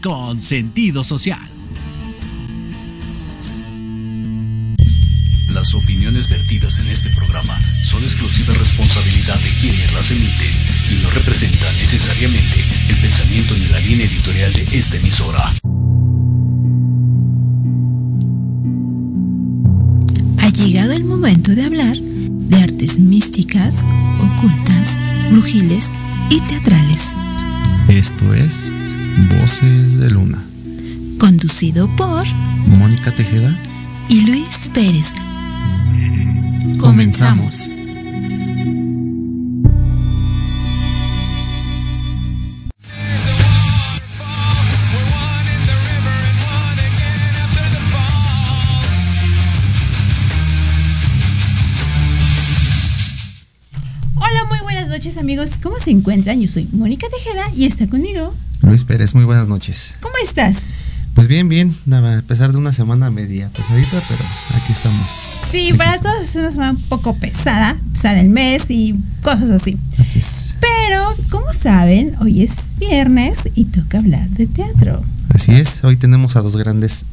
Con sentido social. Las opiniones vertidas en este programa son exclusiva responsabilidad de quienes las emiten y no representan necesariamente el pensamiento ni la línea editorial de esta emisora. Ha llegado el momento de hablar de artes místicas, ocultas, brujiles y teatrales. Esto es Voces de Luna. Conducido por Mónica Tejeda y Luis Pérez. Comenzamos. Noches amigos. ¿Cómo se encuentran? Yo soy Mónica Tejeda y está conmigo. Luis Pérez, muy buenas noches. ¿Cómo estás? Pues bien, bien, a pesar de una semana media pesadita, pero aquí estamos. Sí, Aquí para estamos. todos es una semana un poco pesada, pesada el mes y cosas así. Así es. Pero, como saben, hoy es viernes y toca hablar de teatro. Así es, hoy tenemos a dos grandes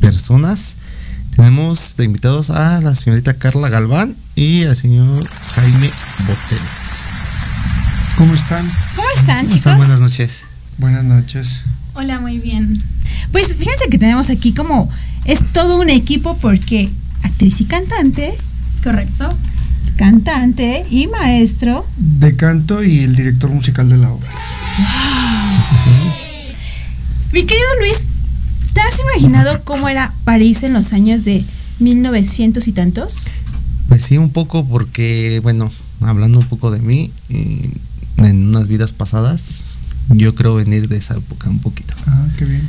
personas. Tenemos de invitados a la señorita Carla Galván y al señor Jaime Botel. ¿Cómo están? ¿Cómo están, ¿Cómo chicos? están? Buenas noches. Buenas noches. Hola, muy bien. Pues fíjense que tenemos aquí como es todo un equipo porque actriz y cantante, ¿Correcto? cantante y maestro. De canto y el director musical de la obra. Mi querido Luis, ¿te has imaginado cómo era París en los años de 1900 y tantos? Pues sí, un poco porque, bueno, hablando un poco de mí, eh, en unas vidas pasadas, yo creo venir de esa época un poquito. Ah, qué bien.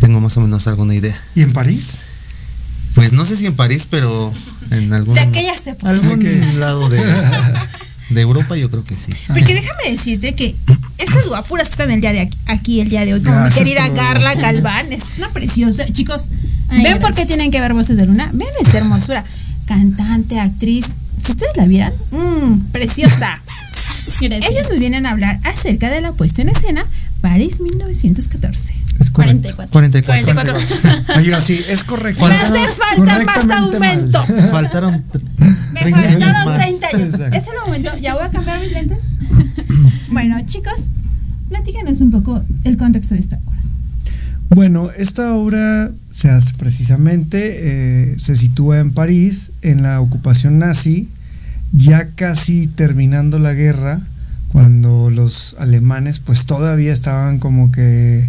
Tengo más o menos alguna idea. ¿Y en París? Pues no sé si en París, pero en algún, De aquellas épocas. algún lado de, de Europa yo creo que sí. Porque déjame decirte que estas guapuras que están el día de aquí, aquí el día de hoy, como mi querida por- Carla Galván, es una preciosa. Chicos, Ay, ¿ven por qué tienen que ver Voces de Luna? Ven esta hermosura. Cantante, actriz. Si ustedes la vieran, mmm, preciosa. Gracias. Ellos nos vienen a hablar acerca de la puesta en escena París 1914. Es correcto. 44. 44. 44. Ay, así, es correcto. Me hace falta más aumento. mal. Faltaron Me 30 años faltaron más. 30 años. Exacto. Es el momento. Ya voy a cambiar mis lentes. Bueno, chicos, platícanos un poco el contexto de esta obra. Bueno, esta obra se hace precisamente, eh, se sitúa en París, en la ocupación nazi, ya casi terminando la guerra, cuando los alemanes pues todavía estaban como que,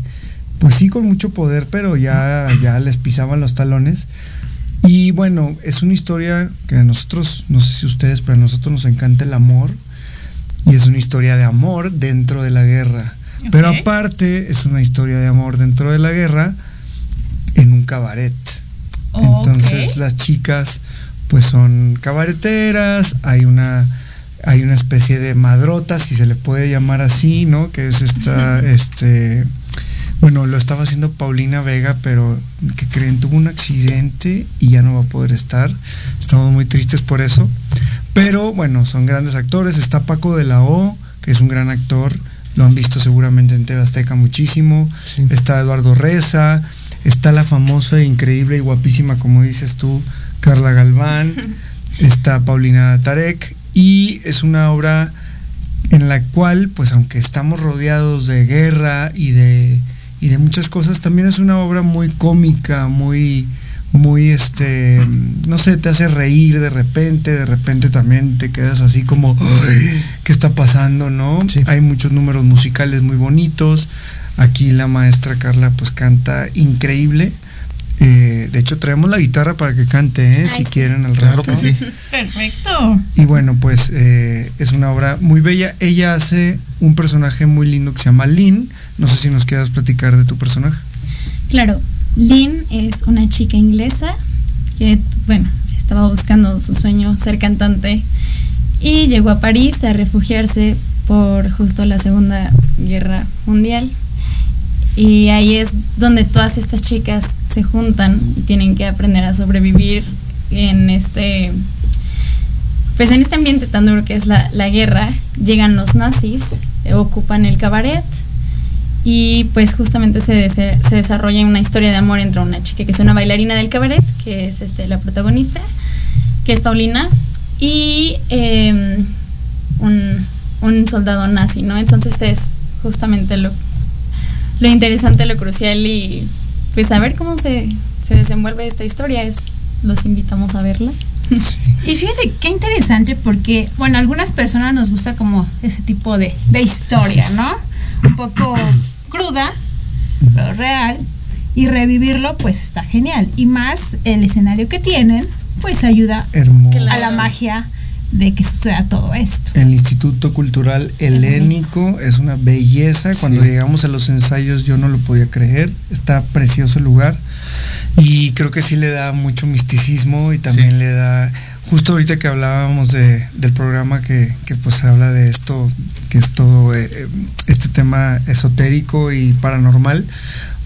pues sí, con mucho poder, pero ya, ya les pisaban los talones. Y bueno, es una historia que a nosotros, no sé si ustedes, pero a nosotros nos encanta el amor. Y es una historia de amor dentro de la guerra. Pero aparte es una historia de amor dentro de la guerra en un cabaret. Entonces las chicas pues son cabareteras, hay una hay una especie de madrota, si se le puede llamar así, ¿no? Que es esta, este, bueno, lo estaba haciendo Paulina Vega, pero que creen tuvo un accidente y ya no va a poder estar. Estamos muy tristes por eso. Pero bueno, son grandes actores. Está Paco de la O, que es un gran actor. Lo han visto seguramente en TV Azteca muchísimo. Sí. Está Eduardo Reza. Está la famosa, increíble y guapísima, como dices tú, Carla Galván. está Paulina Tarek. Y es una obra en la cual, pues aunque estamos rodeados de guerra y de, y de muchas cosas, también es una obra muy cómica, muy, muy, este, no sé, te hace reír de repente, de repente también te quedas así como, "Ay, ¿qué está pasando, no? Sí. Hay muchos números musicales muy bonitos. Aquí la maestra Carla pues canta increíble. Eh, de hecho traemos la guitarra para que cante, ¿eh? Ay, si sí. quieren al Claro rato. que sí. Perfecto. Y bueno, pues eh, es una obra muy bella. Ella hace un personaje muy lindo que se llama Lynn. No sé si nos quieras platicar de tu personaje. Claro, Lynn es una chica inglesa que, bueno, estaba buscando su sueño ser cantante y llegó a París a refugiarse por justo la Segunda Guerra Mundial. Y ahí es donde todas estas chicas se juntan y tienen que aprender a sobrevivir en este pues en este ambiente tan duro que es la, la guerra, llegan los nazis, ocupan el cabaret y pues justamente se, se, se, desarrolla una historia de amor entre una chica que es una bailarina del cabaret, que es este, la protagonista, que es Paulina, y eh, un, un, soldado nazi, ¿no? Entonces es justamente lo, lo interesante, lo crucial y pues a ver cómo se, se desenvuelve esta historia. Es, los invitamos a verla. Sí. Y fíjate qué interesante porque, bueno, a algunas personas nos gusta como ese tipo de, de historia, ¿no? Un poco cruda, pero real, y revivirlo pues está genial. Y más el escenario que tienen, pues ayuda Hermoso. a la magia de que suceda todo esto. El Instituto Cultural Helénico es una belleza. Cuando sí. llegamos a los ensayos yo no lo podía creer. Está precioso el lugar. Y creo que sí le da mucho misticismo y también sí. le da justo ahorita que hablábamos de, del programa que, que, pues habla de esto, que es todo eh, este tema esotérico y paranormal,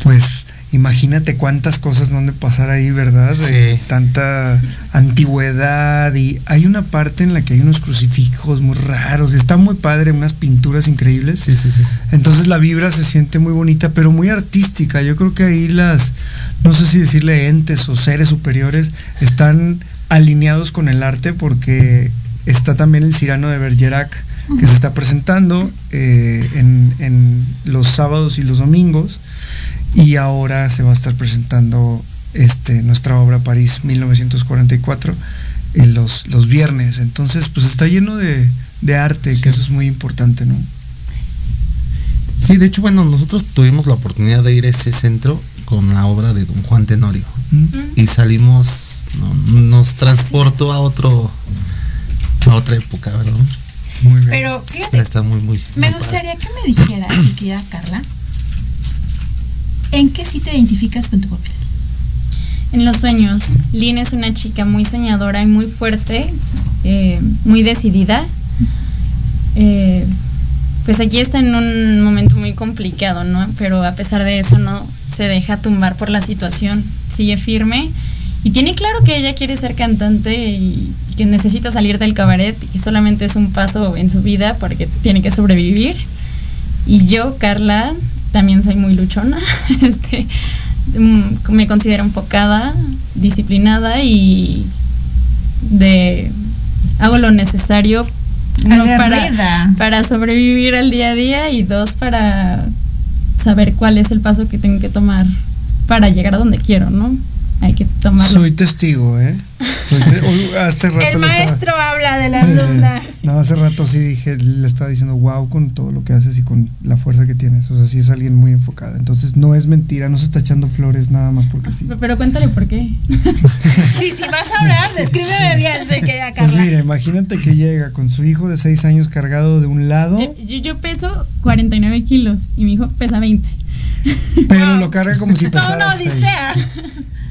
pues imagínate cuántas cosas no han de pasar ahí, ¿verdad? Sí. Tanta antigüedad y hay una parte en la que hay unos crucifijos muy raros, está muy padre, unas pinturas increíbles. Sí, sí, sí. Entonces la vibra se siente muy bonita, pero muy artística. Yo creo que ahí las, no sé si decirle entes o seres superiores, están alineados con el arte porque está también el Cirano de Bergerac que se está presentando eh, en, en, los sábados y los domingos y ahora se va a estar presentando este, nuestra obra París 1944 en los, los viernes entonces pues está lleno de, de arte sí. que eso es muy importante ¿no? Sí, de hecho, bueno, nosotros tuvimos la oportunidad de ir a ese centro con la obra de Don Juan Tenorio. Mm. Y salimos, no, nos transportó a otro, a otra época, ¿verdad? Muy bien. Pero fíjate, está, está muy, muy. Me muy gustaría padre. que me dijeras, mi querida Carla, ¿en qué sí te identificas con tu papel? En los sueños. Lynn es una chica muy soñadora y muy fuerte, eh, muy decidida. Eh, pues aquí está en un momento muy complicado, ¿no? Pero a pesar de eso no se deja tumbar por la situación, sigue firme y tiene claro que ella quiere ser cantante y que necesita salir del cabaret y que solamente es un paso en su vida porque tiene que sobrevivir. Y yo, Carla, también soy muy luchona, este, me considero enfocada, disciplinada y de hago lo necesario uno para, para sobrevivir al día a día y dos para saber cuál es el paso que tengo que tomar para llegar a donde quiero, ¿no? Hay que tomarlo. Soy testigo, ¿eh? Soy te hace rato el maestro estaba... habla de la alumna. Eh, no, hace rato sí dije, le estaba diciendo, wow, con todo lo que haces y con la fuerza que tienes. O sea, sí es alguien muy enfocada. Entonces, no es mentira, no se está echando flores nada más porque sí. Pero cuéntale por qué. sí, si vas a hablar, descríbeme bien, se queda Carla. Pues mira, imagínate que llega con su hijo de 6 años cargado de un lado. Eh, yo, yo, peso 49 kilos y mi hijo pesa 20. Pero wow. lo carga como si pesara. No, no, odisea.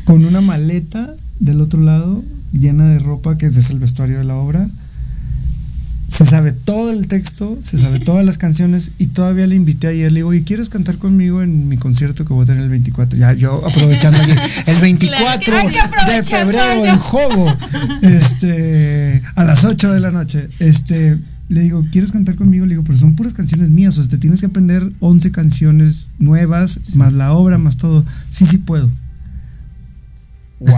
Con una maleta del otro lado llena de ropa que es el vestuario de la obra. Se sabe todo el texto, se sabe todas las canciones y todavía le invité ayer, le digo, ¿y quieres cantar conmigo en mi concierto que voy a tener el 24? Ya, yo aprovechando aquí, el 24 claro, de febrero en Jogo, este, a las 8 de la noche, este, le digo, ¿quieres cantar conmigo? Le digo, pero son puras canciones mías, o sea, te tienes que aprender 11 canciones nuevas, sí. más la obra, más todo. Sí, sí puedo. Wow.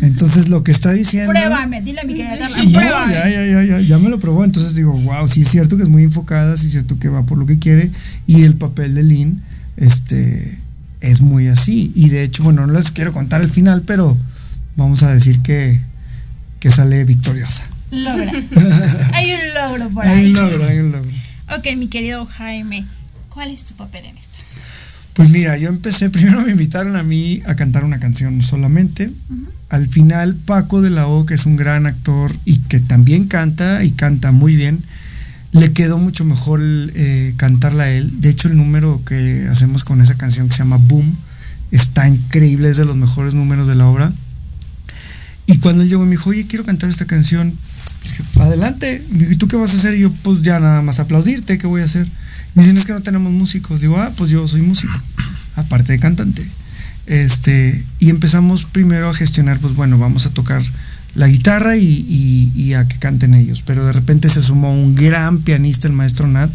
Entonces lo que está diciendo. Pruébame, dile a mi querida Carla, pruébame. Ya, ya, ya, ya, ya me lo probó. Entonces digo, wow, sí es cierto que es muy enfocada, sí es cierto que va por lo que quiere. Y el papel de Lynn, este, es muy así. Y de hecho, bueno, no les quiero contar el final, pero vamos a decir que, que sale victoriosa. Logra. hay un logro por ahí. Hay un logro, hay un logro. Ok, mi querido Jaime, ¿cuál es tu papel en esta? Pues mira, yo empecé, primero me invitaron a mí a cantar una canción solamente. Uh -huh. Al final, Paco de la O, que es un gran actor y que también canta y canta muy bien, le quedó mucho mejor eh, cantarla a él. De hecho, el número que hacemos con esa canción que se llama Boom está increíble, es de los mejores números de la obra. Y cuando él llegó y me dijo, oye, quiero cantar esta canción, dije, adelante. Me dijo, ¿y tú qué vas a hacer? Y yo, pues ya nada más aplaudirte, ¿qué voy a hacer? Me dicen, es que no tenemos músicos. Digo, ah, pues yo soy músico, aparte de cantante. Este, y empezamos primero a gestionar, pues bueno, vamos a tocar la guitarra y, y, y, a que canten ellos. Pero de repente se sumó un gran pianista, el maestro Nat,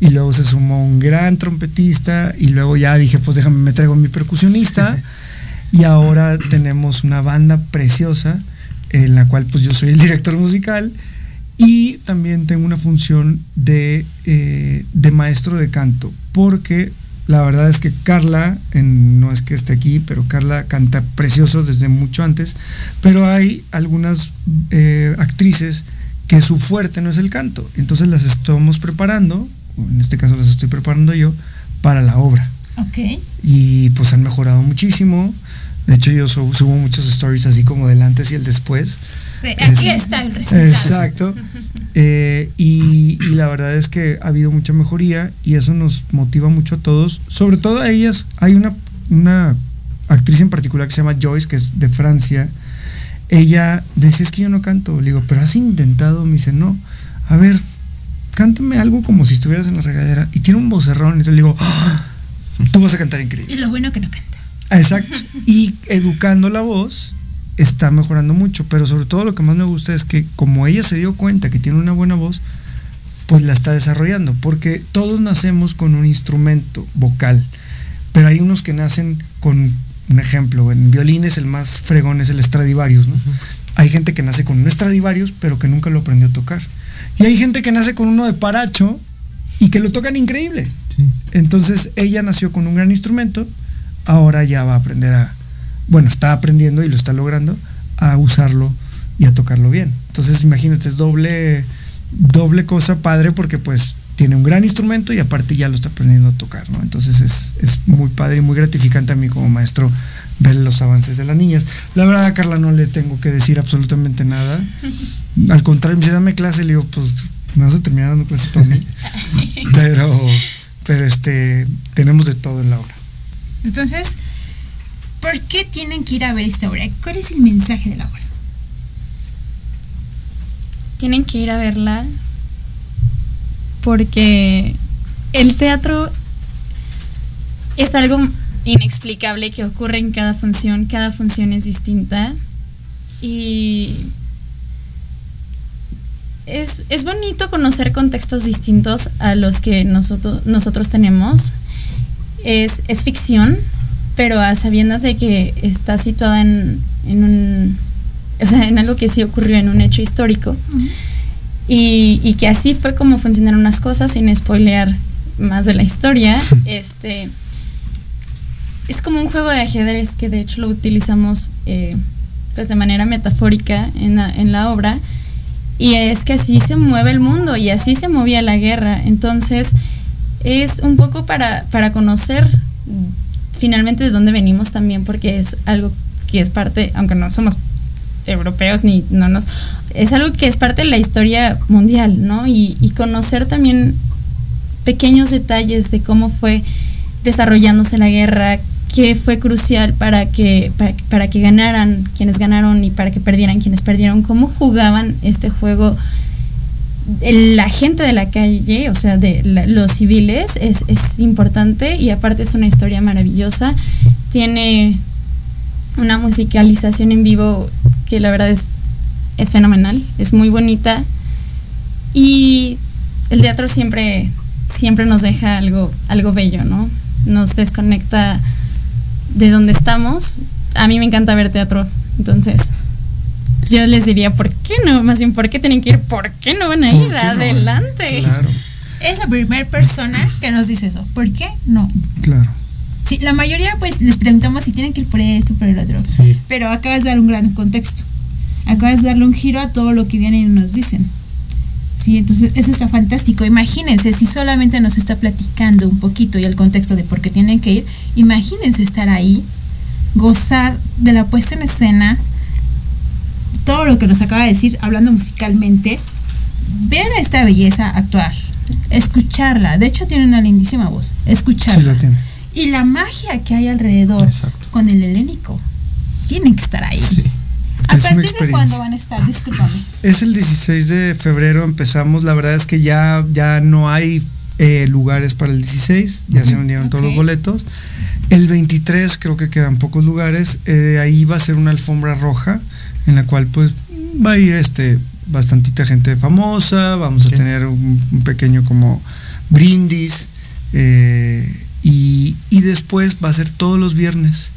y luego se sumó un gran trompetista y luego ya dije, pues déjame, me traigo mi percusionista y ahora tenemos una banda preciosa en la cual pues yo soy el director musical y también tengo una función de, eh, de maestro de canto, porque la verdad es que Carla, no es que esté aquí, pero Carla canta precioso desde mucho antes, pero hay algunas eh, actrices que su fuerte no es el canto, entonces las estamos preparando, en este caso las estoy preparando yo, para la obra. Ok. Y pues han mejorado muchísimo, de hecho yo subo, muchos stories así como del antes y el después. Aquí está el resultado. Exacto. Eh, y, la verdad es que ha habido mucha mejoría y eso nos motiva mucho a todos. Sobre todo a ellas, hay una, una actriz en particular que se llama Joyce, que es de Francia. Ella decía, es que yo no canto. Le digo, pero has intentado. Me dice, no. A ver, cántame algo como si estuvieras en la regadera. Y tiene un vocerrón. Entonces le digo, ¡Ah! tú vas a cantar increíble. Y lo bueno que no canta. Exacto. Y educando la voz, está mejorando mucho, pero sobre todo lo que más me gusta es que como ella se dio cuenta que tiene una buena voz, pues la está desarrollando, porque todos nacemos con un instrumento vocal, pero hay unos que nacen con un ejemplo, en violines el más fregón es el Stradivarius, ¿no? Hay gente que nace con un Stradivarius, pero que nunca lo aprendió a tocar. Y hay gente que nace con uno de paracho y que lo tocan increíble. Entonces ella nació con un gran instrumento, ahora ya va a aprender a, bueno, está aprendiendo y lo está logrando a usarlo y a tocarlo bien. Entonces, imagínate, es doble, doble cosa padre porque pues tiene un gran instrumento y aparte ya lo está aprendiendo a tocar, ¿no? Entonces es, muy padre y muy gratificante a mí como maestro ver los avances de las niñas. La verdad a Carla no le tengo que decir absolutamente nada. Al contrario, me dice, dame clase, le digo, pues me vas a terminar dando clases para mí. Pero, pero este, tenemos de todo en la obra. Entonces, ¿Por qué tienen que ir a ver esta obra? ¿Cuál es el mensaje de la obra? Tienen que ir a verla porque el teatro es algo inexplicable que ocurre en cada función, cada función es distinta y es, bonito conocer contextos distintos a los que nosotros, nosotros tenemos. Es, es ficción, pero a sabiendas de que está situada en, un, o sea, en algo que sí ocurrió en un hecho histórico. y, que así fue como funcionaron las cosas, sin spoilear más de la historia. este es como un juego de ajedrez que de hecho lo utilizamos eh, pues de manera metafórica en la, en la obra. Y es que así se mueve el mundo y así se movía la guerra. Entonces es un poco para, para conocer finalmente de dónde venimos también, porque es algo que es parte, aunque no somos europeos ni no nos es algo que es parte de la historia mundial, ¿no? Y, conocer también pequeños detalles de cómo fue desarrollándose la guerra, qué fue crucial para que, para, que ganaran quienes ganaron y para que perdieran quienes perdieron, cómo jugaban este juego la gente de la calle, o sea, de los civiles, es, es, importante y aparte es una historia maravillosa. Tiene una musicalización en vivo que la verdad es, es fenomenal, es muy bonita y el teatro siempre, siempre nos deja algo, algo bello, ¿no? Nos desconecta de donde estamos. A mí me encanta ver teatro, entonces yo les diría, ¿por qué no? Más bien, ¿por qué tienen que ir? ¿Por qué no van a ir? Adelante. claro. Es la primera persona que nos dice eso. ¿Por qué no? Claro. Sí, la mayoría pues les preguntamos si tienen que ir por esto, por el otro. Pero acabas de dar un gran contexto. Acabas de darle un giro a todo lo que vienen y nos dicen. Sí, entonces eso está fantástico. Imagínense si solamente nos está platicando un poquito y el contexto de por qué tienen que ir. Imagínense estar ahí, gozar de la puesta en escena, todo lo que nos acaba de decir, hablando musicalmente, ver a esta belleza actuar, escucharla. De hecho, tiene una lindísima voz. Escucharla. Y la magia que hay alrededor con el helénico. Tienen que estar ahí. ¿A partir de cuándo van a estar? Discúlpame. Es el 16 de febrero, empezamos. La verdad es que ya, ya no hay eh, lugares para el 16, ya se vendieron todos los boletos. El 23 creo que quedan pocos lugares. Eh, ahí va a ser una alfombra roja en la cual pues va a ir este bastantita gente famosa, vamos a tener un, pequeño como brindis. eh, y, y después va a ser todos los viernes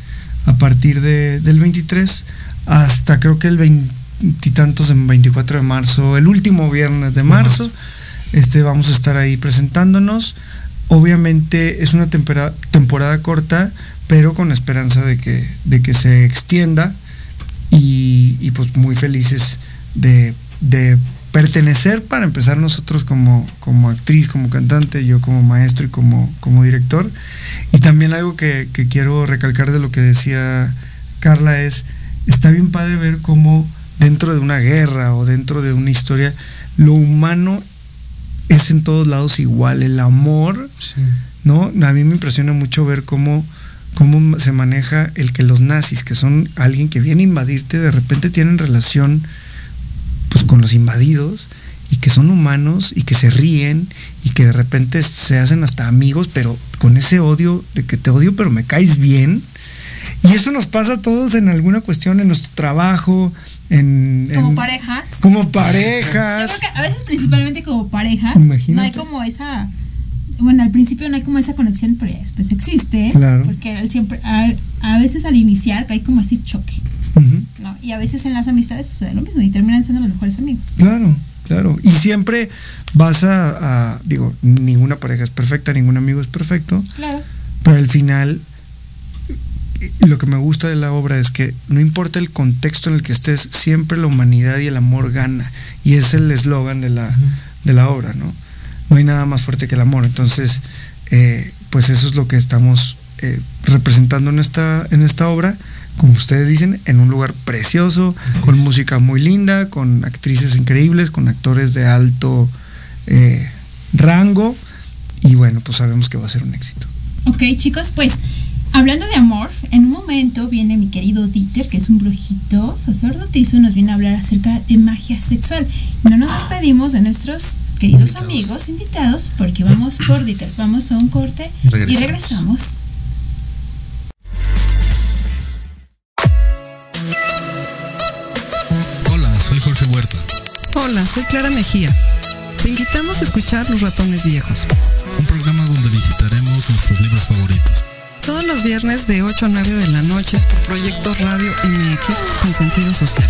a partir de- del 23 hasta creo que el veintitantos, en 24 de marzo, el último viernes de marzo. Este, vamos a estar ahí presentándonos. Obviamente es una tempera- temporada corta, pero con esperanza de que, de que se extienda y, y, pues muy felices de, de pertenecer para empezar nosotros como, como actriz, como cantante, yo como maestro y como, como director. Y también algo que, que quiero recalcar de lo que decía Carla es, está bien padre ver cómo dentro de una guerra o dentro de una historia, lo humano es en todos lados igual, el amor, ¿no? A mí me impresiona mucho ver cómo, cómo se maneja el que los nazis, que son alguien que viene a invadirte, de repente tienen relación pues con los invadidos y que son humanos y que se ríen y que de repente se hacen hasta amigos, pero con ese odio de que te odio pero me caes bien. Y eso nos pasa a todos en alguna cuestión, en nuestro trabajo, en... Como en- parejas. Como Yo parejas. creo que a veces principalmente como parejas Imagínate. no hay como esa bueno al principio no hay como esa conexión pero ya después existe Claro. porque al siempre a, a veces al iniciar hay como ese choque. ¿no? y a veces en las amistades sucede lo mismo y terminan siendo los mejores amigos Claro, claro. Y siempre vas a, a- digo, ninguna pareja es perfecta, ningún amigo es perfecto, claro pero al final lo que me gusta de la obra es que no importa el contexto en el que estés, siempre la humanidad y el amor gana. Y es el eslogan de la, de la obra, ¿no? No hay nada más fuerte que el amor. Entonces, eh, pues eso es lo que estamos eh, representando en esta, en esta obra, como ustedes dicen, en un lugar precioso, con música muy linda, con actrices increíbles, con actores de alto eh, rango. Y bueno, pues sabemos que va a ser un éxito. Ok, chicos, pues hablando de amor, en un momento viene mi querido Dieter, que es un brujito sacerdotisa, y nos viene a hablar acerca de magia sexual. No nos despedimos de nuestros queridos Invitados. amigos invitados, porque vamos por Dieter. Vamos a un corte y Regresamos. regresamos. Hola, soy Jorge Huerta. Hola, soy Clara Mejía. Te invitamos a escuchar Los Ratones Viejos. Un programa donde visitaremos nuestros libros favoritos. Todos los viernes de 8 a 9 de la noche por Proyecto Radio MX con sentido social.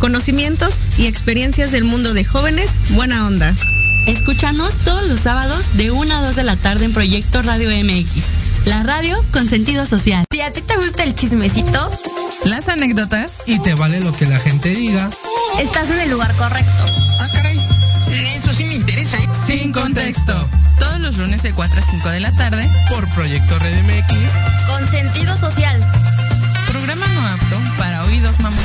conocimientos y experiencias del mundo de jóvenes buena onda. Escúchanos todos los sábados de 1 a 2 de la tarde en Proyecto Radio MX. La radio con sentido social. Si a ti te gusta el chismecito, Las anécdotas Y te vale lo que la gente diga. estás en el lugar correcto. Ah, caray. Eso sí me interesa, ¿eh? sin contexto. Todos los lunes de 4 a 5 de la tarde. Por Proyecto Red MX. Con sentido social. Programa no apto para oídos mamón.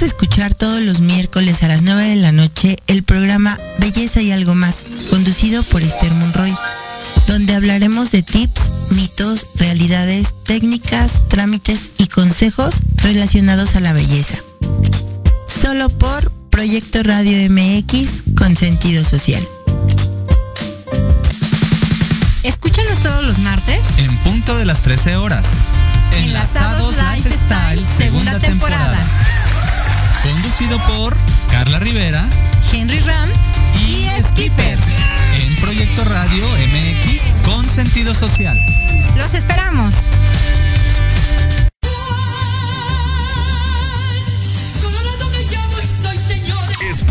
A escuchar todos los miércoles a las 9 de la noche el programa Belleza y algo más, conducido por Esther Monroy, donde hablaremos de tips, mitos, realidades, técnicas, trámites y consejos relacionados a la belleza. Solo por Proyecto Radio MX con sentido social. Escúchanos todos los martes En punto de las 13 horas. Enlazados Lifestyle, segunda temporada. Conducido por Carla Rivera Henry Ram y Skipper. En Proyecto Radio MX con sentido social. Los esperamos.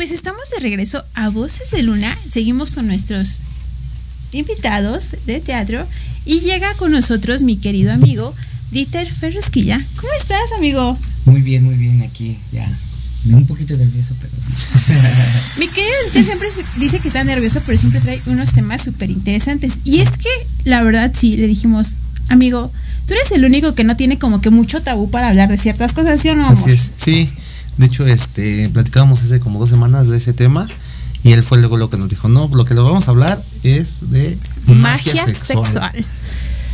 Pues estamos de regreso a Voces de Luna. Seguimos con nuestros invitados de teatro y llega con nosotros mi querido amigo Dieter Ferrusquilla. ¿Cómo estás, amigo? Muy bien, muy bien, aquí ya. Un poquito nervioso, pero. Mi querido Dieter siempre dice que está nervioso, pero siempre trae unos temas súper interesantes. Y es que, la verdad, sí, le dijimos, amigo, tú eres el único que no tiene como que mucho tabú para hablar de ciertas cosas, ¿sí o no, amor? Así es, sí. De hecho, este, platicábamos hace como dos semanas de ese tema y él fue luego lo que nos dijo, no, lo que le vamos a hablar es de magia, Magia sexual. sexual.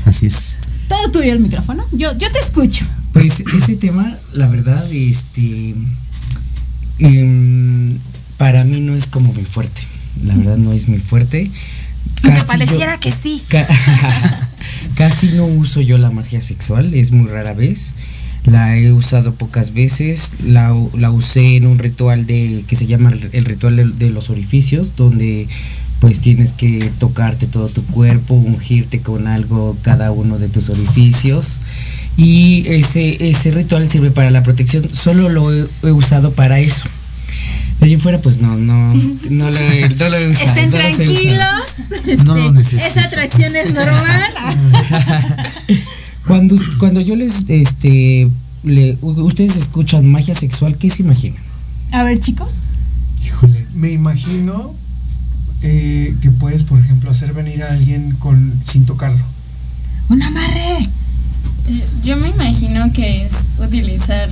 Así es. Todo tuyo el micrófono. Yo, yo te escucho. Pues ese tema, la verdad, este. em, para mí no es como muy fuerte. La verdad, no es muy fuerte. Aunque Casi pareciera yo- que sí. Ca- Casi no uso yo la magia sexual, es muy rara vez. La he usado pocas veces. La, la usé en un ritual de que se llama el ritual de, de los orificios, donde pues tienes que tocarte todo tu cuerpo, ungirte con algo cada uno de tus orificios. Y ese, ese ritual sirve para la protección. Solo lo he, he usado para eso. De ahí en fuera, pues no, no, no lo he, no lo he usado. Estén no tranquilos. No lo este, necesito. esa atracción es normal. Cuando, cuando yo les, este, le, ustedes escuchan magia sexual, ¿qué se imaginan? A ver, chicos. Híjole, me imagino eh, que puedes, por ejemplo, hacer venir a alguien con sin tocarlo. Un amarre. Yo me imagino que es utilizar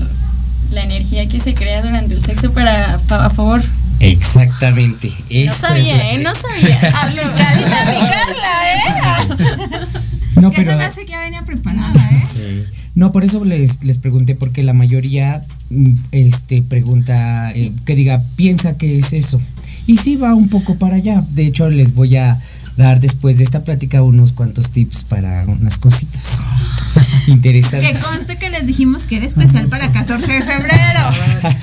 la energía que se crea durante el sexo para a favor. Exactamente. No sabía, la- ¿eh? No sabía. Aplicadita mi Carla, ¿eh? No, que pero- se me hace que ya venía preparada, ¿eh? Sí. No, por eso les, les pregunté, porque la mayoría mm, este, pregunta, eh, que diga, piensa que es eso. Y sí va un poco para allá. De hecho, les voy a dar después de esta plática unos cuantos tips para unas cositas Que interesantes. conste que les dijimos que era especial para 14 de febrero.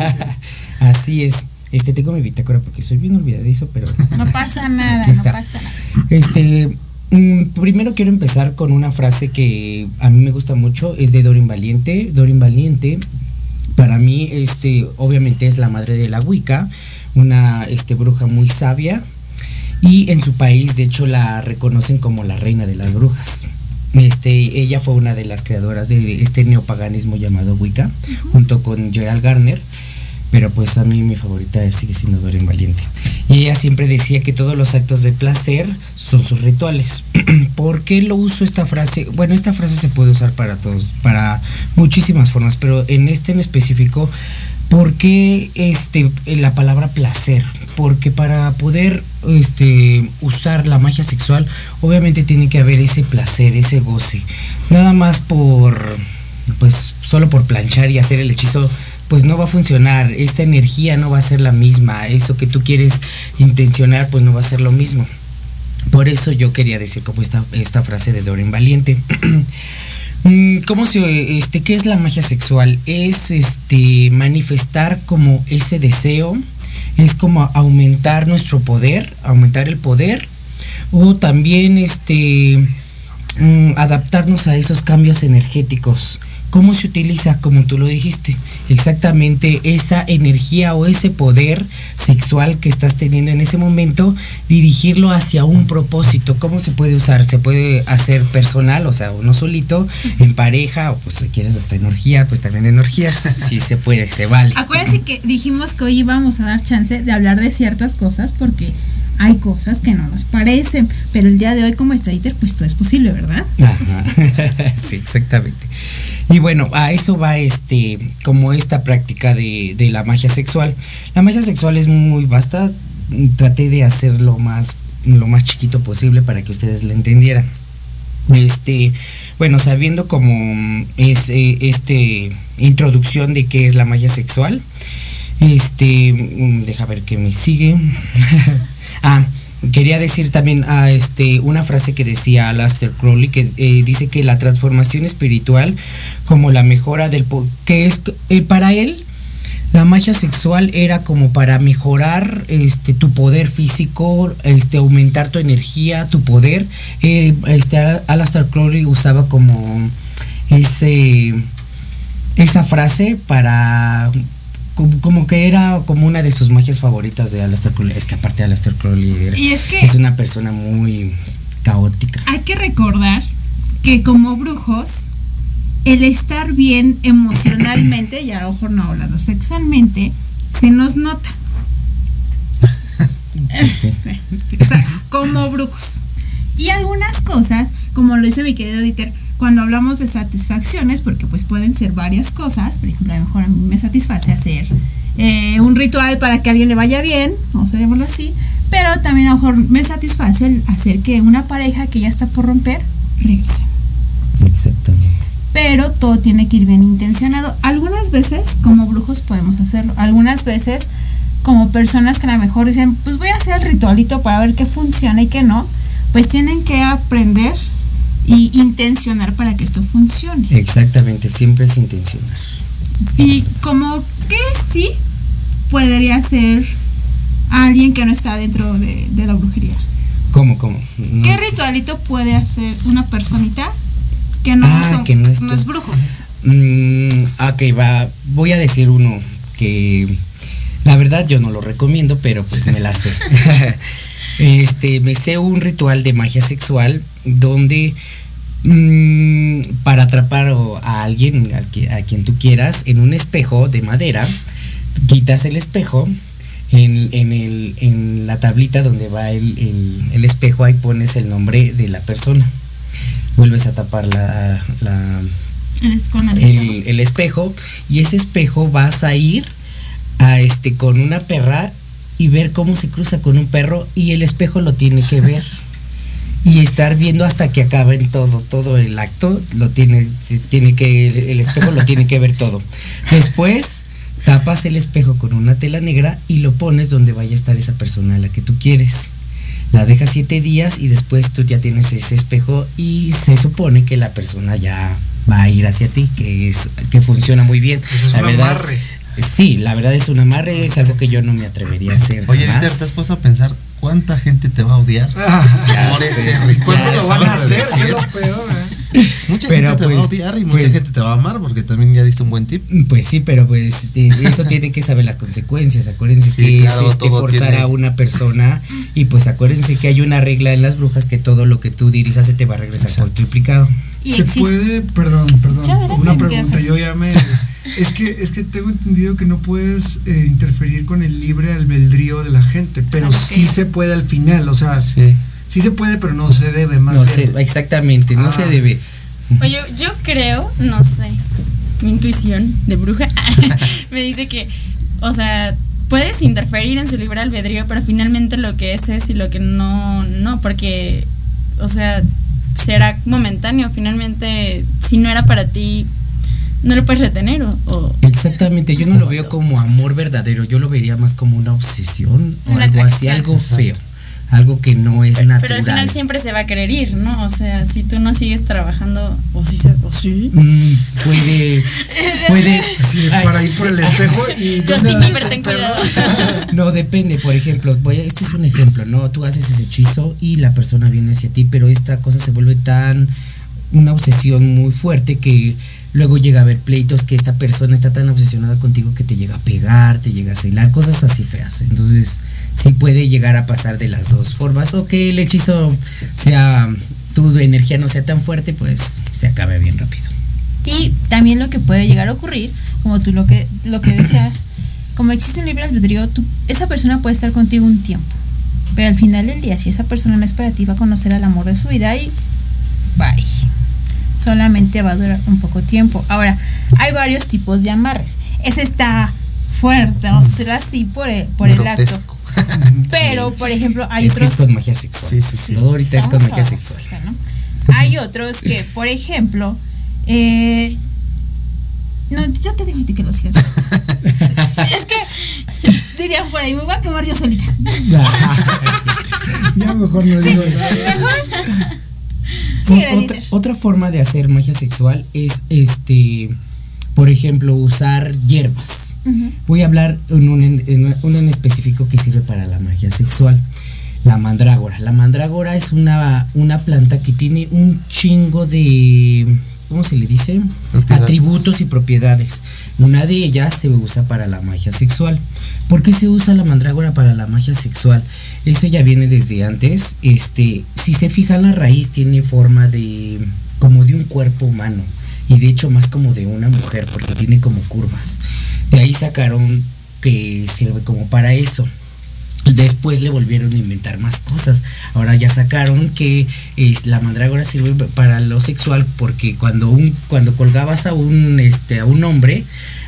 Así es. Este, tengo mi bitácora porque soy bien olvidadizo, pero No pasa nada, no pasa nada. Este, primero quiero empezar con una frase que a mí me gusta mucho, es de Dorin Valiente. Dorin Valiente, para mí, este, obviamente es la madre de la Wicca, una este, bruja muy sabia. Y en su país, de hecho, la reconocen como la reina de las brujas. Este, ella fue una de las creadoras de este neopaganismo llamado Wicca, junto con Gerald Garner. Pero pues a mí mi favorita sigue siendo Doreen Valiente. Y ella siempre decía que todos los actos de placer son sus rituales. ¿Por qué lo uso esta frase? Bueno, esta frase se puede usar para todos, para muchísimas formas, pero en este en específico, ¿por qué este, la palabra placer? Porque para poder este, usar la magia sexual, obviamente tiene que haber ese placer, ese goce. Nada más por, pues, solo por planchar y hacer el hechizo pues no va a funcionar, esa energía no va a ser la misma, eso que tú quieres intencionar pues no va a ser lo mismo. Por eso yo quería decir como esta, esta frase de Doreen Valiente. Mm, ¿Cómo se, este, qué es la magia sexual? Es este manifestar como ese deseo, es como aumentar nuestro poder, aumentar el poder, o también este mm, adaptarnos a esos cambios energéticos. ¿Cómo se utiliza, como tú lo dijiste? Exactamente esa energía o ese poder sexual que estás teniendo en ese momento, dirigirlo hacia un propósito. ¿Cómo se puede usar? Se puede hacer personal, o sea, uno solito, en pareja, o pues si quieres hasta energía, pues también energías. Sí se puede, se vale. Acuérdense que dijimos que hoy íbamos a dar chance de hablar de ciertas cosas porque hay cosas que no nos parecen, pero el día de hoy como está Iter, pues todo es posible, ¿verdad? Sí, exactamente. Y bueno, a eso va este, como esta práctica de, de la magia sexual. La magia sexual es muy vasta, traté de hacerlo más, lo más chiquito posible para que ustedes lo entendieran. Este, bueno, sabiendo como es eh, este introducción de qué es la magia sexual, este, mm, deja ver qué me sigue. ah, quería decir también a este una frase que decía Aleister Crowley que eh, dice que la transformación espiritual como la mejora del que es eh, para él la magia sexual era como para mejorar este tu poder físico, este aumentar tu energía, tu poder. Eh, este Aleister Crowley usaba como ese esa frase para como, que era como una de sus magias favoritas de Aleister Crowley. Es que aparte de Aleister Crowley era- Y es que- es una persona muy caótica. Hay que recordar que como brujos, el estar bien emocionalmente, y a lo mejor no hablando sexualmente, se nos nota. Sí, o sea, como brujos. Y algunas cosas, como lo dice mi querido Dieter, cuando hablamos de satisfacciones, porque pues pueden ser varias cosas, por ejemplo, a lo mejor a mí me satisface hacer eh, un ritual para que a alguien le vaya bien, vamos a llamarlo así, pero también a lo mejor me satisface el hacer que una pareja que ya está por romper regrese. Exactamente. Pero todo tiene que ir bien intencionado. Algunas veces como brujos podemos hacerlo, algunas veces como personas que a lo mejor dicen, pues voy a hacer el ritualito para ver qué funciona y qué no, pues tienen que aprender y intencionar para que esto funcione. Exactamente, siempre es intencional. Y como que sí podría ser alguien que no está dentro de, de la brujería. ¿Cómo, cómo? No. ¿Qué ritualito puede hacer una personita que no, Ah, son- que no es brujo? Mm, ok, va. Voy a decir uno que la verdad yo no lo recomiendo, pero pues me la sé. este, me sé un ritual de magia sexual donde mm, para atrapar a alguien, a, qui- a quien tú quieras, en un espejo de madera, quitas el espejo. En, en el, en la tablita donde va el, el- el espejo, ahí pones el nombre de la persona. Vuelves a tapar la, la, el espejo y ese espejo vas a ir a este con una perra y ver cómo se cruza con un perro y el espejo lo tiene que ver y estar viendo hasta que acaben todo todo el acto lo tiene tiene que el espejo lo tiene que ver todo después tapas el espejo con una tela negra y lo pones donde vaya a estar esa persona a la que tú quieres la dejas siete días y después tú ya tienes ese espejo y se supone que la persona ya va a ir hacia ti, que es que funciona muy bien. Eso es la un verdad, amarre. Sí, la verdad es un amarre, es algo que yo no me atrevería a hacer. Oye, jamás. Dieter, ¿te has puesto a pensar cuánta gente te va a odiar Ya por sé. ese? ¿Cuánto lo van a hacer? Es lo peor, ¿eh? Mucha Pero, gente te va a pues, odiar y mucha pues- gente te va a amar porque también ya diste un buen tip. Pues sí, pero pues eh, eso tiene que saber las consecuencias. Acuérdense Sí, que claro, es este, forzar tiene- a una persona y pues acuérdense que hay una regla en las brujas que todo lo que tú dirijas se te va a regresar por triplicado. Y Se existe- puede, perdón, perdón, una pregunta, yo ya me... Es que, es que tengo entendido que no puedes eh, interferir con el libre albedrío de la gente, pero sí se puede al final, o sea, sí, Sí. se puede, pero no se debe más No sé, exactamente, no Ah. se debe. Oye, yo creo, no sé, mi intuición de bruja me dice que, o sea, puedes interferir en su libre albedrío, pero finalmente lo que es es y lo que no, no, porque, o sea, será momentáneo. Finalmente, si no era para ti, no lo puedes retener o... o- Exactamente, yo no lo veo como amor verdadero, yo lo vería más como una obsesión o algo así, algo feo. Algo que no es natural. Pero al final siempre se va a querer ir, ¿no? O sea, si tú no sigues trabajando, o si se, o sí. Mm, puede, puede. Sí, para ir por el espejo y. Justin Bieber, ten cuidado. No, depende, por ejemplo, voy a- este es un ejemplo, ¿no? Tú haces ese hechizo y la persona viene hacia ti, pero esta cosa se vuelve tan una obsesión muy fuerte que luego llega a haber pleitos que esta persona está tan obsesionada contigo que te llega a pegar, te llega a celar, cosas así feas. Entonces, sí puede llegar a pasar de las dos formas o que el hechizo sea tu energía no sea tan fuerte, pues se acabe bien rápido. Y también lo que puede llegar a ocurrir, como tú lo que, lo que decías, como existe un libre albedrío, tú- esa persona puede estar contigo un tiempo. Pero al final del día, si esa persona no es para ti, va a conocer al amor de su vida y bye. Solamente va a durar un poco tiempo. Ahora, hay varios tipos de amarres. Ese está fuerte, vamos a decirlo así, por el, por el acto. Pero, por ejemplo, hay Es que otros... es con magia sexual. Sí, sí, sí. Todo ahorita es con magia sexual. ¿no? Hay otros que, por ejemplo, eh, no, yo te digo a ti que lo sigas. es que dirían por ahí, me voy a quemar yo solita. Ya mejor no digo nada. Mejor. Otra, forma de hacer magia sexual es este por ejemplo usar hierbas. Voy a hablar en un en, en un en específico que sirve para la magia sexual. La mandrágora. La mandrágora es una una planta que tiene un chingo de ¿cómo se le dice? Propiedades. atributos y propiedades. Una de ellas se usa para la magia sexual. ¿Por qué se usa la mandrágora para la magia sexual? Eso ya viene desde antes. Este, si se fijan la raíz tiene forma de como de un cuerpo humano y de hecho más como de una mujer porque tiene como curvas. De ahí sacaron que sirve como para eso. Después le volvieron a inventar más cosas. Ahora ya sacaron que es, la mandrágora sirve para lo sexual porque cuando un cuando colgabas a un este a un hombre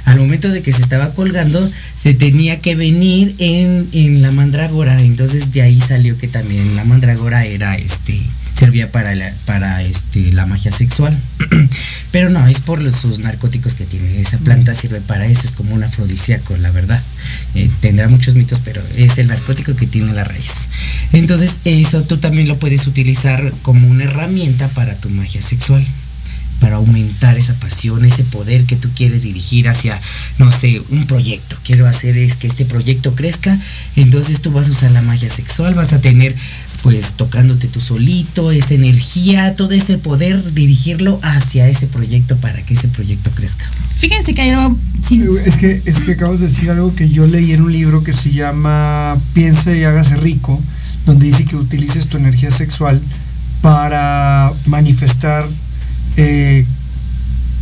al momento de que se estaba colgando se tenía que venir en, en la mandrágora. Entonces de ahí salió que también la mandrágora era este servía para la, para este la magia sexual. Pero no es por los, sus narcóticos que tiene. Esa planta sirve para eso es como un afrodisíaco la verdad. Eh, tendrá muchos mitos pero es el narcótico que tiene la raíz. Entonces eso tú también lo puedes utilizar como una herramienta para tu magia sexual para aumentar esa pasión, ese poder que tú quieres dirigir hacia, no sé, un proyecto. Quiero hacer es que este proyecto crezca, entonces tú vas a usar la magia sexual, vas a tener pues tocándote tú solito, esa energía, todo ese poder dirigirlo hacia ese proyecto para que ese proyecto crezca. Fíjense que hay algo. sí, Es que, es que acabas de decir algo que yo leí en un libro que se llama Piense y hágase rico, donde dice que utilices tu energía sexual para manifestar eh,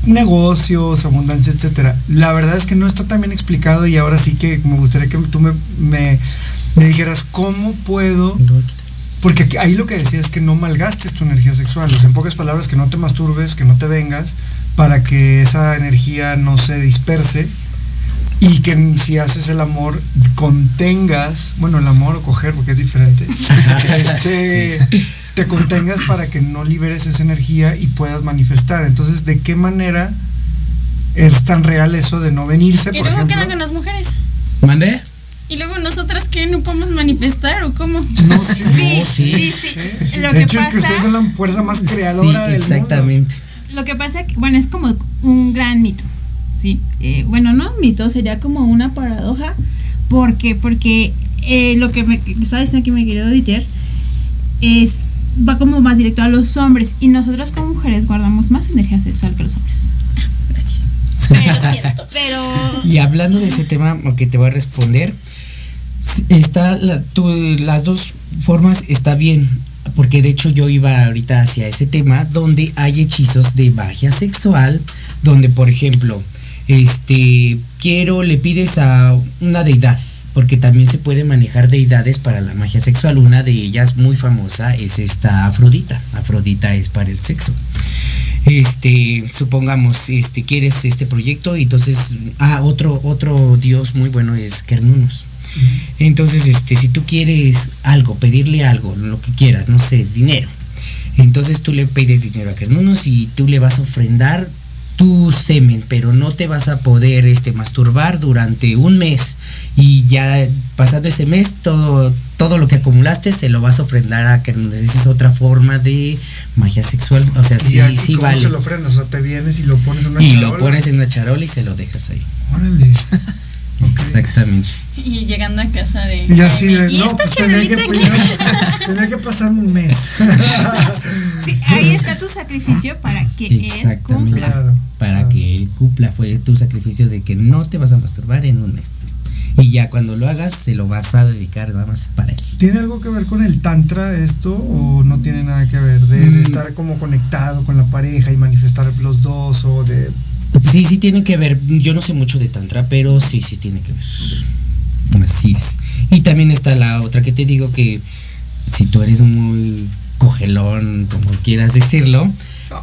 negocios, abundancia, etcétera. La verdad es que no está tan bien explicado y ahora sí que me gustaría que tú me, me, me dijeras cómo puedo porque ahí lo que decía es que no malgastes tu energía sexual. O sea, en pocas palabras, que no te masturbes, que no te vengas, para que esa energía no se disperse. Y que si haces el amor, contengas, bueno, el amor o coger, porque es diferente, este, te contengas para que no liberes esa energía y puedas manifestar. Entonces, ¿de qué manera es tan real eso de no venirse, Y por luego ejemplo? quedan con las mujeres. ¿Mandé? Y luego nosotras que no podemos manifestar o cómo. No, sí, Sí, sí. sí, sí. Lo de que hecho, es que pasa- ustedes son la fuerza más Sí, creadora del mundo. exactamente. Lo que pasa que, bueno, es como un gran mito, ¿sí? Eh, bueno, no un mito, sería como una paradoja. ¿Por qué? Porque eh, lo que me estaba diciendo aquí mi querido Dieter es, va como más directo a los hombres y nosotras como mujeres guardamos más energía sexual que los hombres. Gracias. Pero siento. Pero... Y hablando de ese tema, que te voy a responder, está la- tu- las dos formas está bien, porque de hecho yo iba ahorita hacia ese tema donde hay hechizos de magia sexual, donde por ejemplo, este, quiero, le pides a una deidad, porque también se puede manejar deidades para la magia sexual. Una de ellas muy famosa es esta Afrodita. Afrodita es para el sexo este supongamos este quieres este proyecto y entonces ah otro otro dios muy bueno es Kernunus entonces este si tú quieres algo pedirle algo lo que quieras no sé dinero entonces tú le pides dinero a Kernunus y tú le vas a ofrendar tu semen pero no te vas a poder este masturbar durante un mes y ya pasando ese mes todo todo lo que acumulaste se lo vas a ofrendar a que esa es otra forma de magia sexual. O sea, sí, ¿Y aquí sí cómo vale. se lo ofrendas? O sea, te vienes y lo pones en una Y charola. lo pones en una charola y se lo dejas ahí. Órale. Exactamente. Y llegando a casa de. Y así de, ¿Y no, esta pues tenía que, tenía que pasar un mes. Sí, ahí está tu sacrificio para que él cumpla. Para que él cumpla fue tu sacrificio de que no te vas a masturbar en un mes. Y ya cuando lo hagas se lo vas a dedicar nada más para él. ¿Tiene algo que ver con el tantra esto o no tiene nada que ver? De, de Mm. estar como conectado con la pareja y manifestar los dos o de... Sí, sí tiene que ver. Yo no sé mucho de tantra, pero sí, sí tiene que ver. Así es. Y también está la otra que te digo que si tú eres muy cogelón, como quieras decirlo,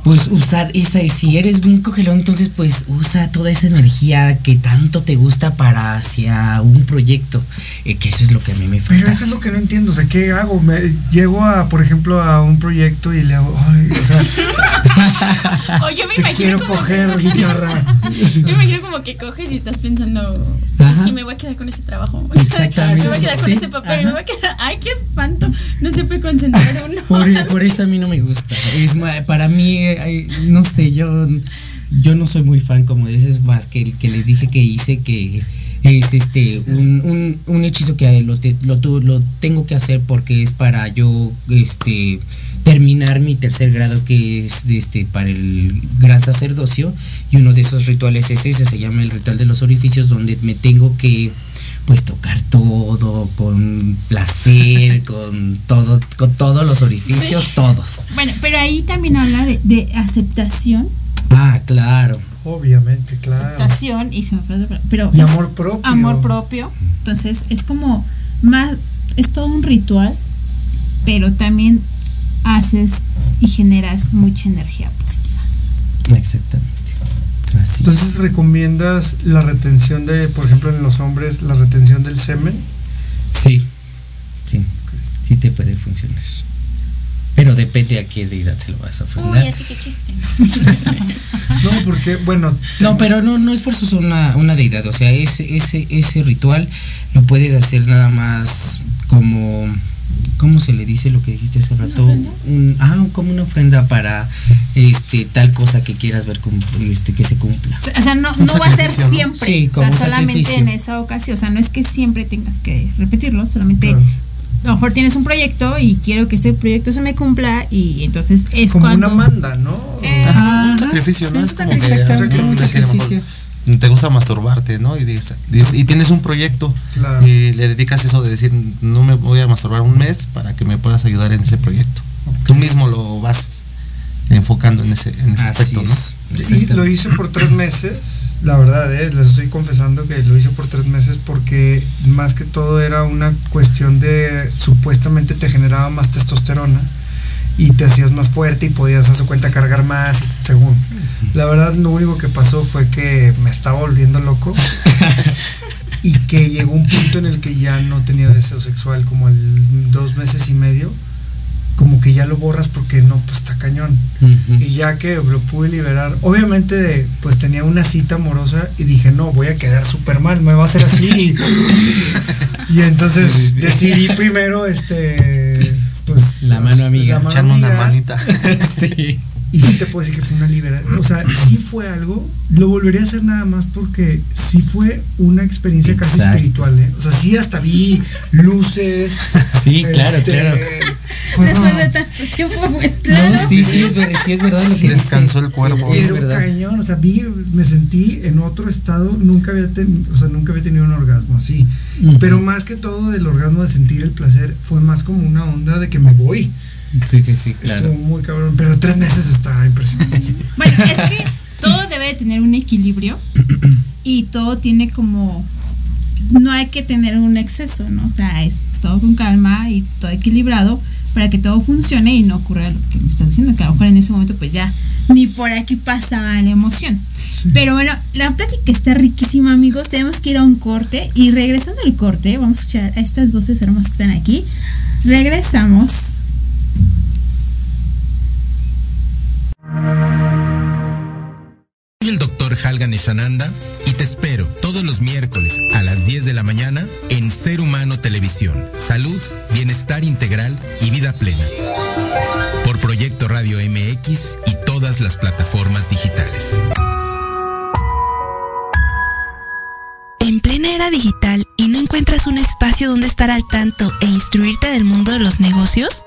pues usar esa, si eres un cogelón, entonces pues usa toda esa energía que tanto te gusta para hacia un proyecto, eh, que eso es lo que a mí me Pero falta. eso es lo que no entiendo, o sea, ¿qué hago? Me, llego a, por ejemplo, a un proyecto y le hago, ay, o sea, O yo me te imagino quiero como coger guitarra. Yo me imagino como que coges y estás pensando, Ajá. es que me voy a quedar con ese trabajo. Exactamente, me voy a quedar con sí. ese papel, me voy a quedar, ay, qué espanto. No se puede concentrar uno. Por, por eso a mí no me gusta. Es para mí, no sé, yo, yo no soy muy fan, como dices, más que el que les dije que hice, que es este un, un, un hechizo que lo, lo, lo tengo que hacer porque es para yo este terminar mi tercer grado que es este para el gran sacerdocio y uno de esos rituales es ese se llama el ritual de los orificios donde me tengo que pues tocar todo con placer con todo con todos los orificios Sí. todos Bueno, pero ahí también habla de, de aceptación. ah claro Obviamente, claro. Aceptación y se me fue la palabra, pero Y amor propio. Amor propio. Entonces es como más, es todo un ritual, pero también haces y generas mucha energía positiva. exactamente así Entonces, ¿recomiendas la retención de, por ejemplo, en los hombres, la retención del semen? sí sí sí te puede funcionar pero depende a qué deidad se lo vas a Uy, ofrendar así que chiste. No, porque, bueno, No, pero no, no es forzoso una, una deidad. O sea, ese, ese, ese ritual lo puedes hacer nada más como. ¿Cómo se le dice lo que dijiste hace rato? Un, ah, como una ofrenda para este tal cosa que quieras ver este, que se cumpla. O sea, no, no va a ser siempre. Sí, o sea, solamente sacrificio. en esa ocasión. O sea, no es que siempre tengas que repetirlo, solamente Claro. a lo mejor tienes un proyecto y quiero que este proyecto se me cumpla y entonces es como cuando... una manda, ¿no? Eh, Ajá, un sacrificio, ¿no? sí, Es como que exactamente, un sacrificio. Te gusta masturbarte, ¿no? Y, dices- dices- y tienes un proyecto Claro. y le dedicas eso de decir, no me voy a masturbar un mes para que me puedas ayudar en ese proyecto. Tú mismo lo vas enfocando en ese, en ese aspecto, ¿no? Y lo hice por tres meses. La verdad es, les estoy confesando que lo hice por tres meses porque más que todo era una cuestión de supuestamente te generaba más testosterona y te hacías más fuerte y podías a su cuenta cargar más, según. La verdad lo único que pasó fue que me estaba volviendo loco y que llegó un punto en el que ya no tenía deseo sexual, como el dos meses y medio, como que ya lo borras porque no, pues está cañón. Y ya que lo pude liberar, obviamente pues tenía una cita amorosa y dije, no, voy a quedar súper mal, me va a hacer así. y entonces decidí primero, este, pues... La mano amiga. la mano Echarme una manita. sí. Y sí te puedo decir que fue una liberación. O sea, sí fue algo. Lo volvería a hacer nada más porque sí fue una experiencia casi espiritual. ¿eh? O sea, sí hasta vi luces. Sí, claro, este, claro. fue- Después de tanto tiempo, pues claro. No, sí, sí, es, sí es verdad lo que Descansó el cuerpo. Pero verdad. cañón, o sea, vi, me sentí en otro estado, nunca había, ten- o sea, nunca había tenido un orgasmo así. Pero más que todo del orgasmo de sentir el placer, fue más como una onda de que me voy. Sí, sí, sí, claro. Estuvo muy cabrón, pero tres meses está impresionante. Bueno, es que todo debe de tener un equilibrio y todo tiene como no hay que tener un exceso, ¿no? O sea, es todo con calma y todo equilibrado para que todo funcione y no ocurra lo que me estás diciendo, que a lo mejor en ese momento pues ya ni por aquí pasaba la emoción. Pero bueno, la plática está riquísima, amigos. Tenemos que ir a un corte y regresando al corte, vamos a escuchar a estas voces hermosas que están aquí. Regresamos. Soy el doctor Halgan Ishananda y te espero todos los miércoles a las 10 de la mañana en Ser Humano Televisión. Salud, bienestar integral y vida plena. Por Proyecto Radio MX y todas las plataformas digitales. En plena era digital y no encuentras un espacio donde estar al tanto e instruirte del mundo de los negocios?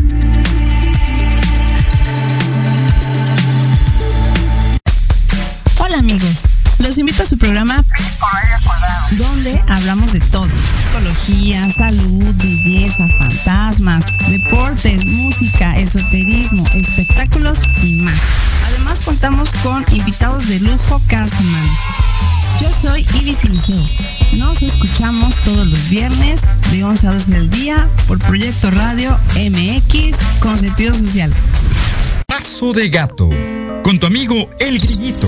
Hola amigos, los invito a su programa donde hablamos de todo, psicología, salud, belleza, fantasmas, deportes, música, esoterismo, espectáculos y más. Además contamos con invitados de lujo cada semana. Yo soy Ibis Liceo. Nos escuchamos todos los viernes de 11 a 12 del día por Proyecto Radio MX con sentido social. Paso de gato, con tu amigo El Grillito.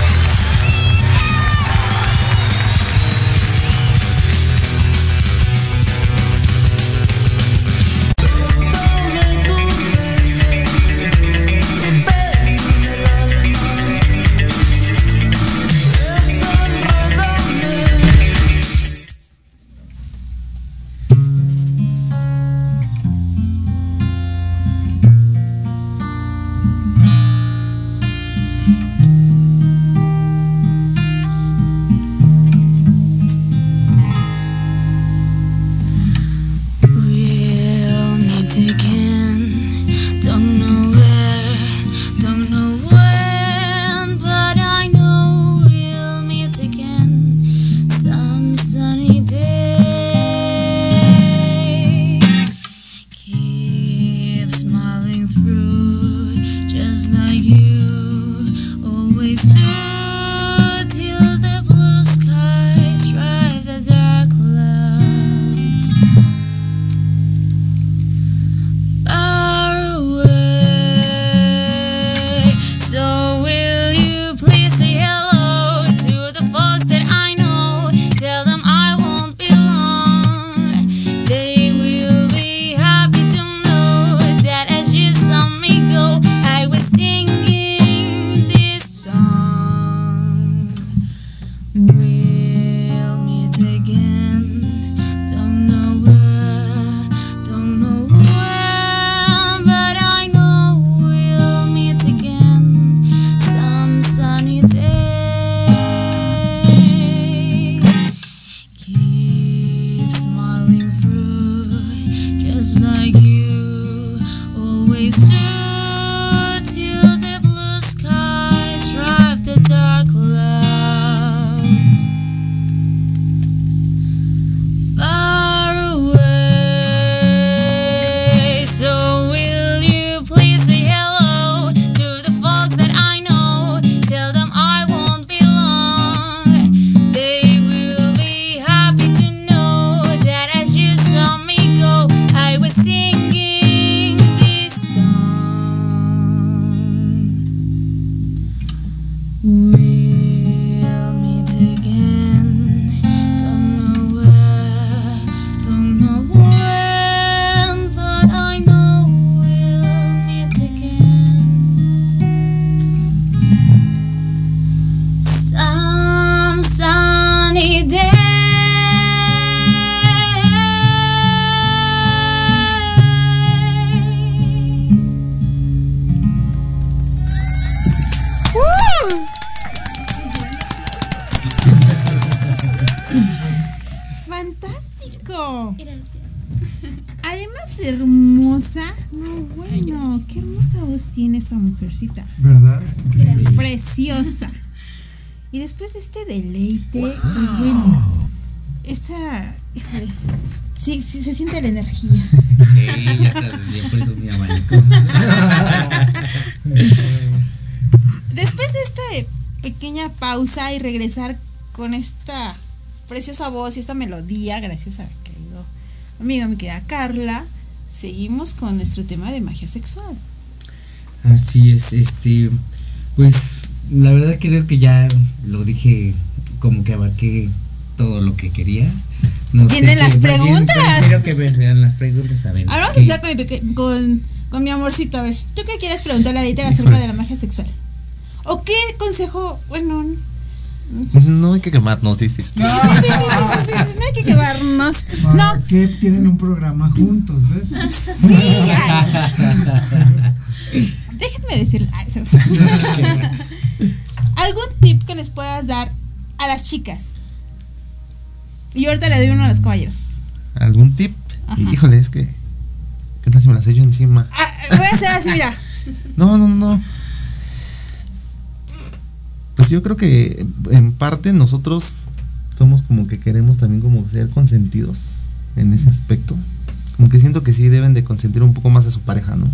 Esta mujercita. ¿Verdad? Preciosa. Y después de este deleite, pues bueno, esta, híjole, sí, sí se siente la energía. Sí, ya está, ya por eso mi abanico. Después de esta pequeña pausa y regresar con esta preciosa voz y esta melodía, gracias a mi querido amigo, mi querida Carla, seguimos con nuestro tema de magia sexual. Así es, este, pues la verdad creo que ya lo dije como que abarqué todo lo que quería. No qué- las preguntas. Quiero que me sean las preguntas, a ver. Ahora vamos a ¿qué- empezar con mi, con, con mi amorcito. A ver, ¿tú qué quieres preguntarle a Dieter acerca de la magia sexual? ¿O qué consejo? Bueno, No hay que quemarnos, dices. no hay que quemarnos. No, ¿Para qué tienen un programa juntos, ves? Sí, déjenme eso- ¿Algún tip que les puedas dar a las chicas? Y ahorita le doy uno a los caballeros. ¿Algún tip? Híjole, es que. ¿Qué tal si me las echo encima? Ah, voy a hacer así, mira. No, no, no. Pues yo creo que en parte nosotros somos como que queremos también como ser consentidos en ese aspecto. Como que siento que sí deben de consentir un poco más a su pareja, ¿no?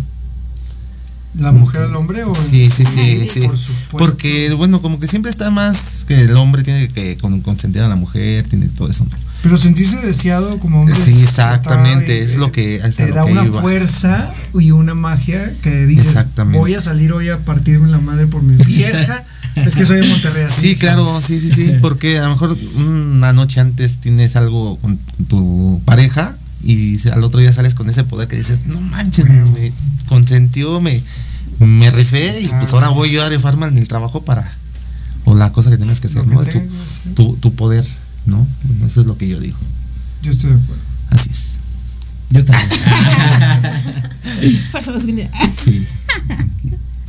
¿La mujer al hombre o Sí, sí, sí, sí. Por. Porque, bueno, como que siempre está más que el hombre tiene que con- consentir a la mujer, tiene todo eso. Pero sentirse deseado como hombre. Sí, exactamente, es lo que es Te da una iba. fuerza y una magia que dices, Exactamente. voy a salir hoy a partirme la madre por mi vieja. es que soy de Monterrey así. Sí, claro, sí, sí, sí, porque a lo mejor una noche antes tienes algo con tu pareja y al otro día sales con ese poder que dices, no manches, me consentió, me, me rifé y pues ahora voy yo a rifarme en el trabajo para, o la cosa que tengas que hacer, que ¿no? Es tu, sí. tu, tu poder, ¿no? Bueno, eso es lo que yo digo. Yo estoy de acuerdo. Así es. Yo también. Fuerza masculina. Sí.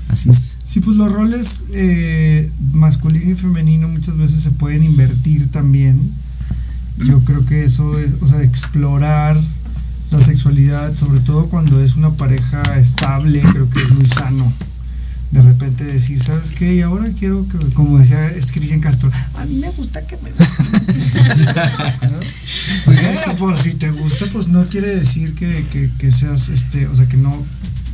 Así es. Sí, pues los roles eh, masculino y femenino muchas veces se pueden invertir también. Yo creo que eso es, o sea, explorar la sexualidad, sobre todo cuando es una pareja estable, creo que es muy sano. De repente decir, ¿sabes qué? Y ahora quiero que, como decía es Cristian Castro, a mí me gusta que me... ¿No? Bueno, pues si te gusta, pues no quiere decir que, que, que seas, este, o sea, que no,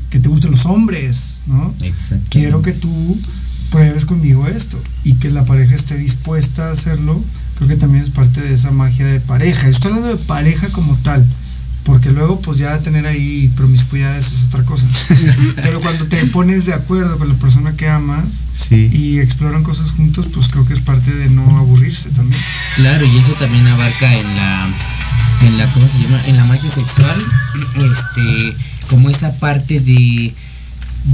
que te gusten los hombres, ¿no? Exacto. quiero que tú pruebes conmigo esto y que la pareja esté dispuesta a hacerlo, creo que también es parte de esa magia de pareja. Estoy hablando de pareja como tal, porque luego pues ya tener ahí promiscuidades es otra cosa. Pero cuando te pones de acuerdo con la persona que amas Sí. y exploran cosas juntos, pues creo que es parte de no aburrirse también. Claro, y eso también abarca en la, en la, ¿cómo se llama? En la magia sexual, este, como esa parte de,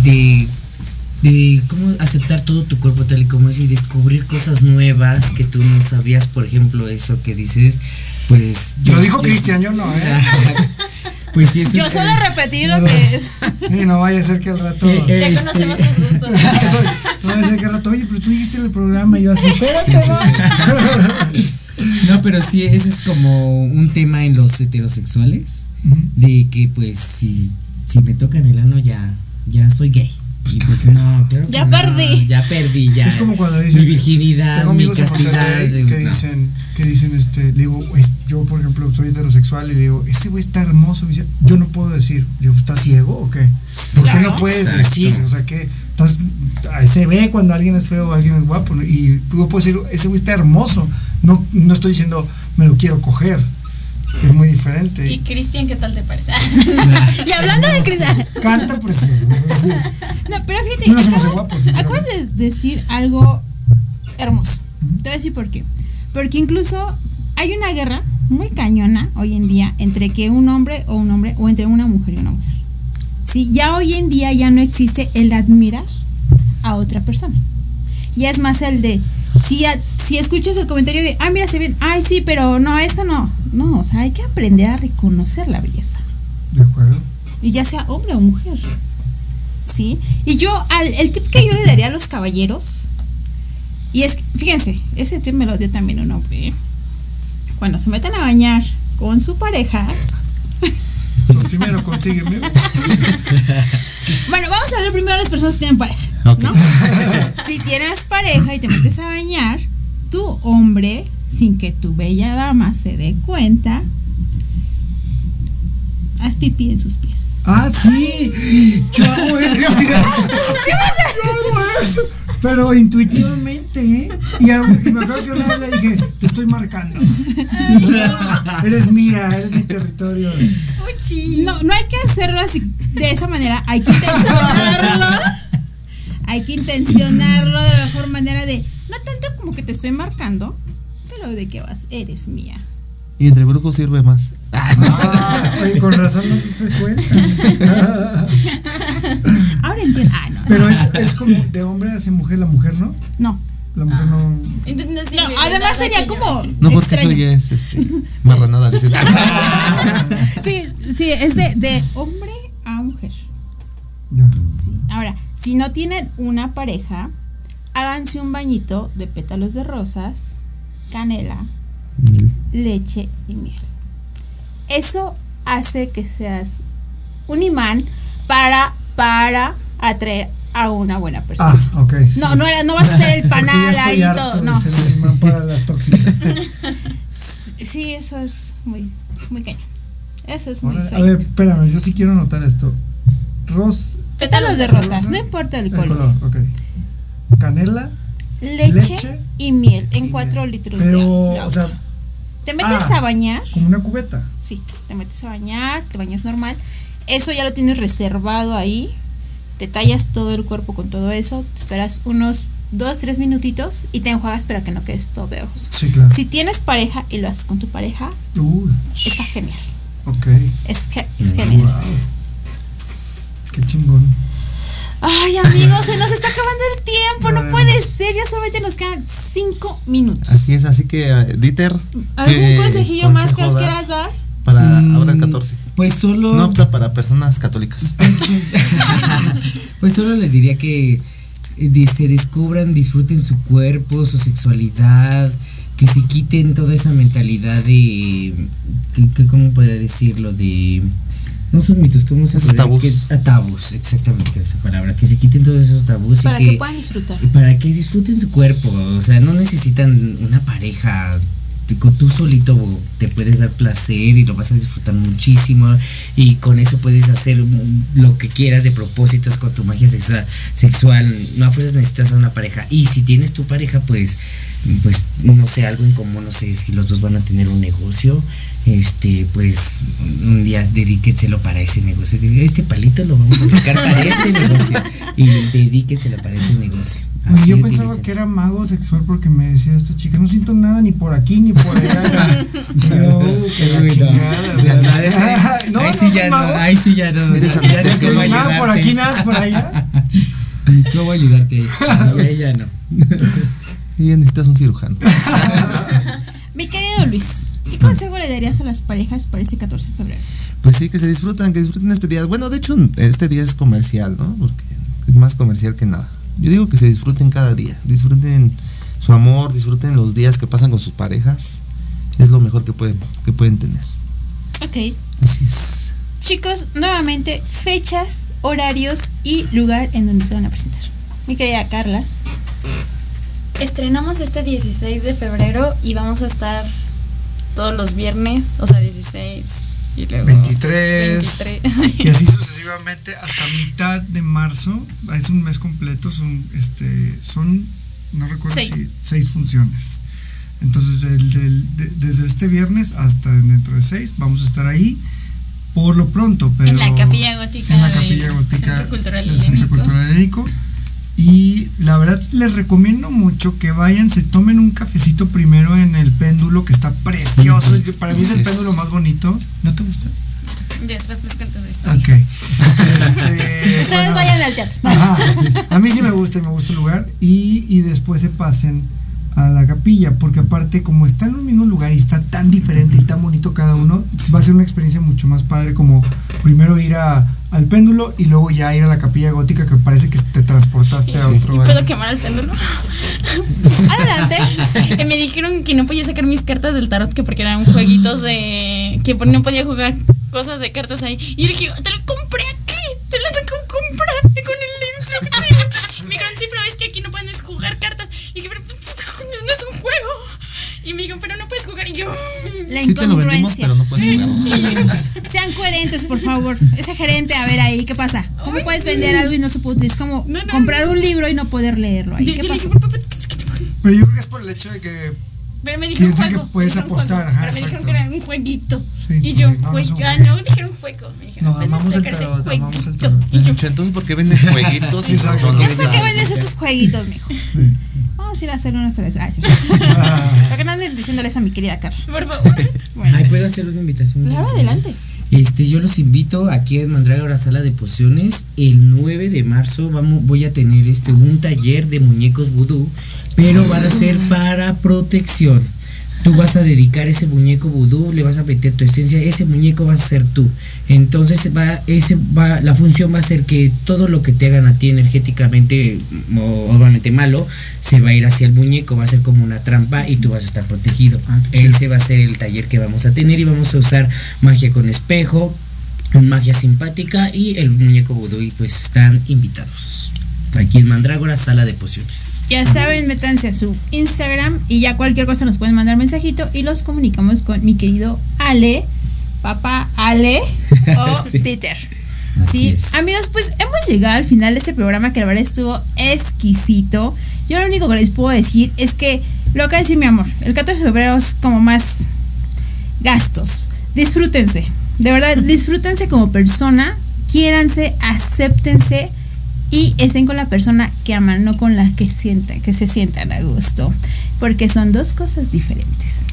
de, de cómo aceptar todo tu cuerpo tal y como es y descubrir cosas nuevas que tú no sabías, por ejemplo, eso que dices, pues... Lo dijo Cristian, yo no, ¿eh? Pues sí, es Yo solo repetí lo que es. No vaya a ser que al rato. Eh, Ya este- conocemos sus gustos. No vaya a ser que al rato, oye, pero tú dijiste en el programa y yo así, espérate, Sí, sí, sí. No, pero sí, ese es como un tema en los heterosexuales, de que pues si, si me tocan el ano ya, ya soy gay. Y pues no, claro que Ya no, perdí. Ya perdí, ya. Es como cuando dicen. Mi virginidad, tengo mi amigos en castidad. De- que no. dicen, que dicen, este, le digo, es- yo por ejemplo soy heterosexual y le digo, ese güey está hermoso. Me dice, yo no puedo decir, le digo, ¿estás ciego o qué? ¿Por qué no puedes Exacto. decir? O sea, que estás, ahí se ve cuando alguien es feo o alguien es guapo. ¿no? Y yo puedo decir, ese güey está hermoso. No, no estoy diciendo, me lo quiero coger. Es muy diferente. Y Cristian, ¿qué tal te parece? y hablando de Cristian. Canta precioso. sí. No, pero fíjate, No acabas, guapo, sinceramente. acabas de decir algo hermoso. Te voy a decir por qué. Porque incluso hay una guerra muy cañona hoy en día entre que un hombre o un hombre o entre una mujer y una mujer. Sí, ya hoy en día ya no existe el admirar a otra persona. Ya es más el de si, a- si escuchas el comentario de, ay, mira, se bien, ay, sí, pero no, eso no. No, o sea, hay que aprender a reconocer la belleza De acuerdo. y ya sea hombre o mujer. ¿Sí? Y yo, al, el tip que yo le daría a los caballeros, y es, que, fíjense, ese tip me lo dio también un hombre. ¿eh? Cuando se metan a bañar con su pareja, Pues primero consígueme. Bueno, vamos a hablar primero de las personas que tienen pareja. Ok. ¿no? si tienes pareja y te metes a bañar, tu hombre, sin que tu bella dama se dé cuenta, haz pipí en sus pies. Ah, sí. Yo hago eso. Yo hago eso. Pero intuitivamente, ¿eh? Y, a- y me acuerdo que una vez le dije, te estoy marcando. eres mía, eres mi territorio. No, no hay que hacerlo así de esa manera. Hay que intencionarlo. Hay que intencionarlo de la mejor manera de, no tanto como que te estoy marcando, pero de que vas, eres mía. Y entre brujos sirve más. Ah, oye, con razón no se suelta. Ahora entiendo. Ah, no. Pero es, es como de hombre hacia mujer, la mujer, ¿no? No. La mujer no. No, además sería como. No, porque extraño. eso ya es este, marranada. Dice. Sí, sí, es de, de hombre a mujer. Sí. Ahora, si no tienen una pareja, háganse un bañito de pétalos de rosas, canela, leche y miel. Eso hace que seas un imán para, para atraer a una buena persona. Ah, ok. sí. No, no, era- no vas a ser el panal ahí y todo. No. imán para las tóxicas. Sí, eso es muy, muy cañón. Eso es muy feo. A ver, espérame, yo sí quiero anotar esto. Ros. Pétalos de rosas, no importa el El color. Canela, Leche, Leche y miel en 4 litros de pero, agua. o sea, Te metes ah. a bañar. como una cubeta. Sí, te metes a bañar, te bañas normal. Eso ya lo tienes reservado ahí. Te tallas todo el cuerpo con todo eso. Te esperas unos 2, 3 minutitos y te enjuagas para que no quedes todo pegajoso. Sí, claro. Si tienes pareja y lo haces con tu pareja, Uy, está genial. ok. Es, que, es genial. Wow. Qué chingón. Ay, amigos, se nos está acabando el tiempo. No puede ser. Ya solamente nos quedan 5 minutos. Así es, así que, eh, Dieter. ¿Algún ¿qué consejillo más que nos quieras dar? Para ahora el 14. Pues solo. No opta para personas católicas. Pues solo les diría que eh, se descubran, disfruten su cuerpo, su sexualidad, que se quiten toda esa mentalidad de, que, que- ¿cómo podría decirlo? De, no son mitos, ¿cómo se Esos tabús. que- tabús, exactamente esa palabra, que se quiten todos esos tabús Para y que que, puedan disfrutar. para que disfruten su cuerpo, o sea, no necesitan una pareja. Tú solito te puedes dar placer y lo vas a disfrutar muchísimo y con eso puedes hacer lo que quieras de propósitos con tu magia sexual, sexual. no a fuerzas necesitas a una pareja. Y si tienes tu pareja pues pues no sé algo en común no sé si los dos van a tener un negocio este pues un día dedíquenselo para ese negocio. Este palito lo vamos a aplicar para este negocio y dedíquenselo para ese negocio Así yo utilicen. pensaba que era mago sexual porque me decía esta chica, no siento nada ni por aquí ni por allá. Yo, "Uh, que la chingada, o sea, no, ahí no sí ya no, mago. ahí sí ya no. Eres ya no Nada por aquí, nada por allá. No voy a ayudarte ahí. Ahí ya no. Y ya necesitas un cirujano. Mi querido Luis, ¿qué consejo le darías a las parejas para este 14 de febrero? Pues sí, que se disfrutan, que disfruten este día. Bueno, de hecho, este día es comercial, ¿no? Porque es más comercial que nada. Yo digo que se disfruten cada día. Disfruten su amor, disfruten los días que pasan con sus parejas. Es lo mejor que pueden, que pueden tener. Ok. Así es. Chicos, nuevamente, fechas, horarios y lugar en donde se van a presentar. Mi querida Carla. Estrenamos este 16 de febrero y vamos a estar todos los viernes, o sea, 16 y luego 23. 23. Y así sucesivamente hasta mitad de marzo. Es un mes completo. Son, este, son no recuerdo Seis. si seis funciones. Entonces, del- del- de- desde este viernes hasta dentro de seis, vamos a estar ahí por lo pronto. Pero en la capilla gótica en la capilla gótica del Centro. Cultural Helénico. Y la verdad les recomiendo mucho que vayan, se tomen un cafecito primero en el péndulo que está precioso. Para mí es el péndulo más bonito. ¿No te gusta? Ya después les cuento historia. Ok. Este, Ustedes bueno, vayan al teatro. ajá. A mí sí me gusta y me gusta el lugar. Y, y después se pasen a la capilla, porque aparte como está en un mismo lugar y está tan diferente y tan bonito cada uno, va a ser una experiencia mucho más padre como primero ir a, al péndulo y luego ya ir a la capilla gótica que parece que te transportaste a ¿Y otro puedo año. quemar el péndulo? Adelante. Y me dijeron que no podía sacar mis cartas del tarot que porque eran jueguitos de que no podía jugar cosas de cartas ahí. Y yo le dije, te lo compré aquí, te lo tengo que comprar La Sí te lo vendimos, incongruencia. pero no puedes jugar. Sean coherentes, por favor. Ese gerente, a ver ahí, ¿qué pasa? ¿Cómo puedes vender algo y no se puede utilizar? Es como comprar un libro y no poder leerlo. Ahí, Yo- ¿Qué yo le pasa? Pero yo creo que es por el hecho de que Pero me dijeron Piensa que juego. puedes apostar, juego, ajá, pero me dijeron que era un jueguito. Sí, y pues yo, sí, no, no ah, juego. no, dijeron juego. Me dijeron, "Puedes amamos el tarot, amamos el jueguito". tarot. Entonces, ¿por qué venden jueguitos y Exacto. son ¿Qué los- es por qué vendes estos jueguitos, mijo? Vamos a ir a hacer unas tres. Ay, Para que no anden diciéndole eso a mi querida Carla. Por favor. Ay, ¿puedo hacer una invitación? Claro, adelante. Este, yo los invito aquí en Mandrágora Sala de Pociones. El 9 de marzo vamos, voy a tener este un taller de muñecos vudú, pero van a ser para protección. Tú vas a dedicar ese muñeco vudú, le vas a meter tu esencia, ese muñeco va a ser tú. Entonces va, ese va, la función va a ser que todo lo que te hagan a ti energéticamente, o obviamente malo, se va a ir hacia el muñeco, va a ser como una trampa y tú vas a estar protegido. Ese va a ser el taller que vamos a tener y vamos a usar magia con espejo, magia simpática y el muñeco vudú y pues están invitados. Aquí en Mandrágora, sala de pociones. Ya saben, métanse a su Instagram y ya cualquier cosa nos pueden mandar mensajito y los comunicamos con mi querido Ale, papá Ale o Sí. Peter. Así Sí, es. amigos, pues hemos llegado al final de este programa que la verdad estuvo exquisito. Yo lo único que les puedo decir es que lo que decir mi amor, el 14 de febrero es como más gastos. Disfrútense, de verdad, disfrútense como persona, quiéranse, acéptense y estén con la persona que aman, no con la que sientan, que se sientan a gusto, porque son dos cosas diferentes.